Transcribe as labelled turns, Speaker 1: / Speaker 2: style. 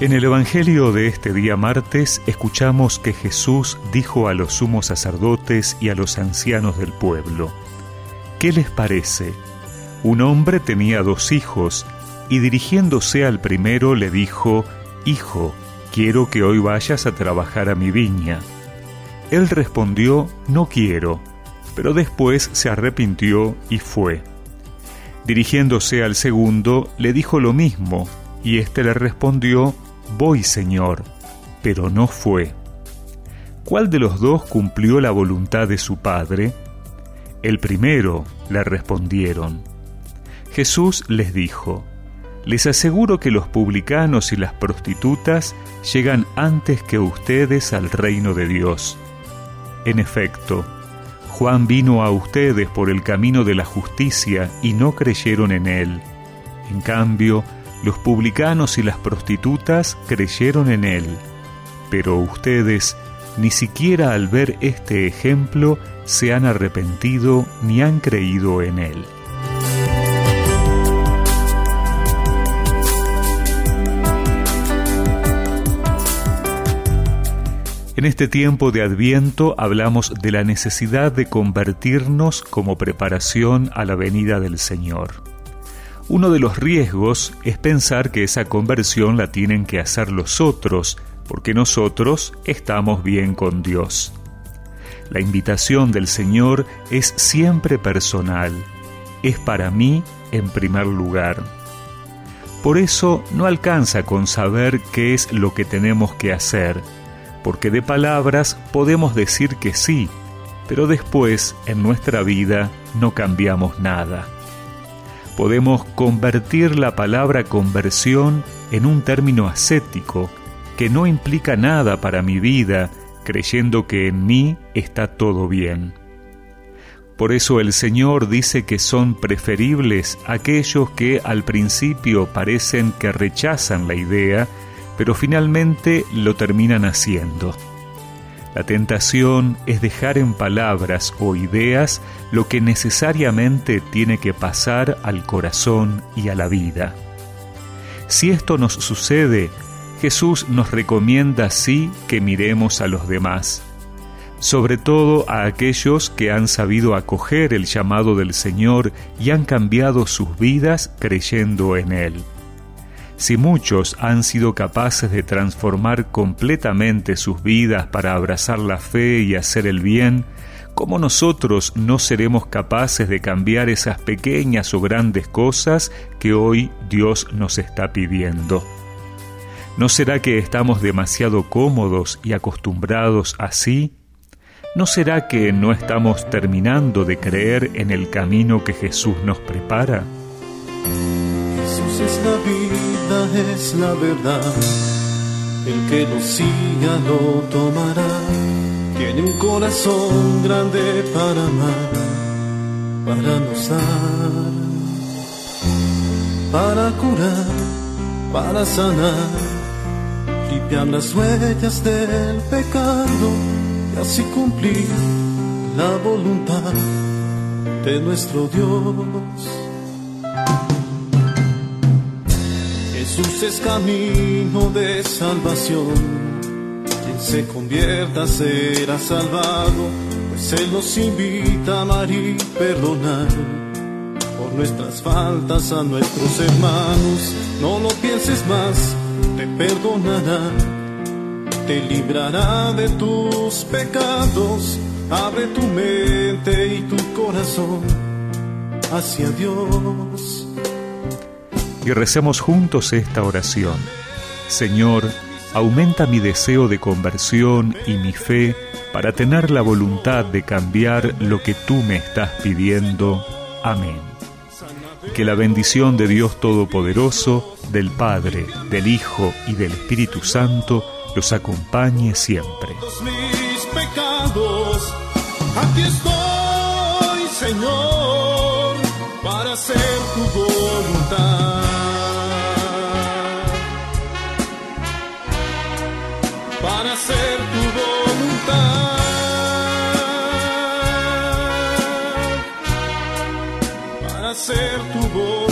Speaker 1: En el Evangelio de este día martes escuchamos que Jesús dijo a los sumos sacerdotes y a los ancianos del pueblo, ¿qué les parece? Un hombre tenía dos hijos y dirigiéndose al primero le dijo, Hijo, quiero que hoy vayas a trabajar a mi viña. Él respondió, No quiero, pero después se arrepintió y fue. Dirigiéndose al segundo, le dijo lo mismo, y éste le respondió, Voy, Señor, pero no fue. ¿Cuál de los dos cumplió la voluntad de su Padre? El primero, le respondieron. Jesús les dijo, Les aseguro que los publicanos y las prostitutas llegan antes que ustedes al reino de Dios. En efecto, Juan vino a ustedes por el camino de la justicia y no creyeron en él. En cambio, los publicanos y las prostitutas creyeron en él, pero ustedes ni siquiera al ver este ejemplo se han arrepentido ni han creído en él. En este tiempo de Adviento hablamos de la necesidad de convertirnos como preparación a la venida del Señor. Uno de los riesgos es pensar que esa conversión la tienen que hacer los otros, porque nosotros estamos bien con Dios. La invitación del Señor es siempre personal, es para mí en primer lugar. Por eso no alcanza con saber qué es lo que tenemos que hacer, porque de palabras podemos decir que sí, pero después en nuestra vida no cambiamos nada podemos convertir la palabra conversión en un término ascético que no implica nada para mi vida, creyendo que en mí está todo bien. Por eso el Señor dice que son preferibles aquellos que al principio parecen que rechazan la idea, pero finalmente lo terminan haciendo. La tentación es dejar en palabras o ideas lo que necesariamente tiene que pasar al corazón y a la vida. Si esto nos sucede, Jesús nos recomienda sí que miremos a los demás, sobre todo a aquellos que han sabido acoger el llamado del Señor y han cambiado sus vidas creyendo en Él. Si muchos han sido capaces de transformar completamente sus vidas para abrazar la fe y hacer el bien, ¿cómo nosotros no seremos capaces de cambiar esas pequeñas o grandes cosas que hoy Dios nos está pidiendo? ¿No será que estamos demasiado cómodos y acostumbrados así? ¿No será que no estamos terminando de creer en el camino que Jesús nos prepara?
Speaker 2: Es la vida, es la verdad. El que lo siga lo tomará. Tiene un corazón grande para amar, para nos dar, para curar, para sanar, limpiar las huellas del pecado y así cumplir la voluntad de nuestro Dios. Jesús es camino de salvación. Quien se convierta será salvado, pues Él nos invita a amar y perdonar. Por nuestras faltas a nuestros hermanos, no lo pienses más, te perdonará, te librará de tus pecados. Abre tu mente y tu corazón hacia Dios
Speaker 1: y recemos juntos esta oración. Señor, aumenta mi deseo de conversión y mi fe para tener la voluntad de cambiar lo que tú me estás pidiendo. Amén. Que la bendición de Dios Todopoderoso, del Padre, del Hijo y del Espíritu Santo los acompañe siempre.
Speaker 2: Para hacer tu voluntad. Para hacer tu voluntad.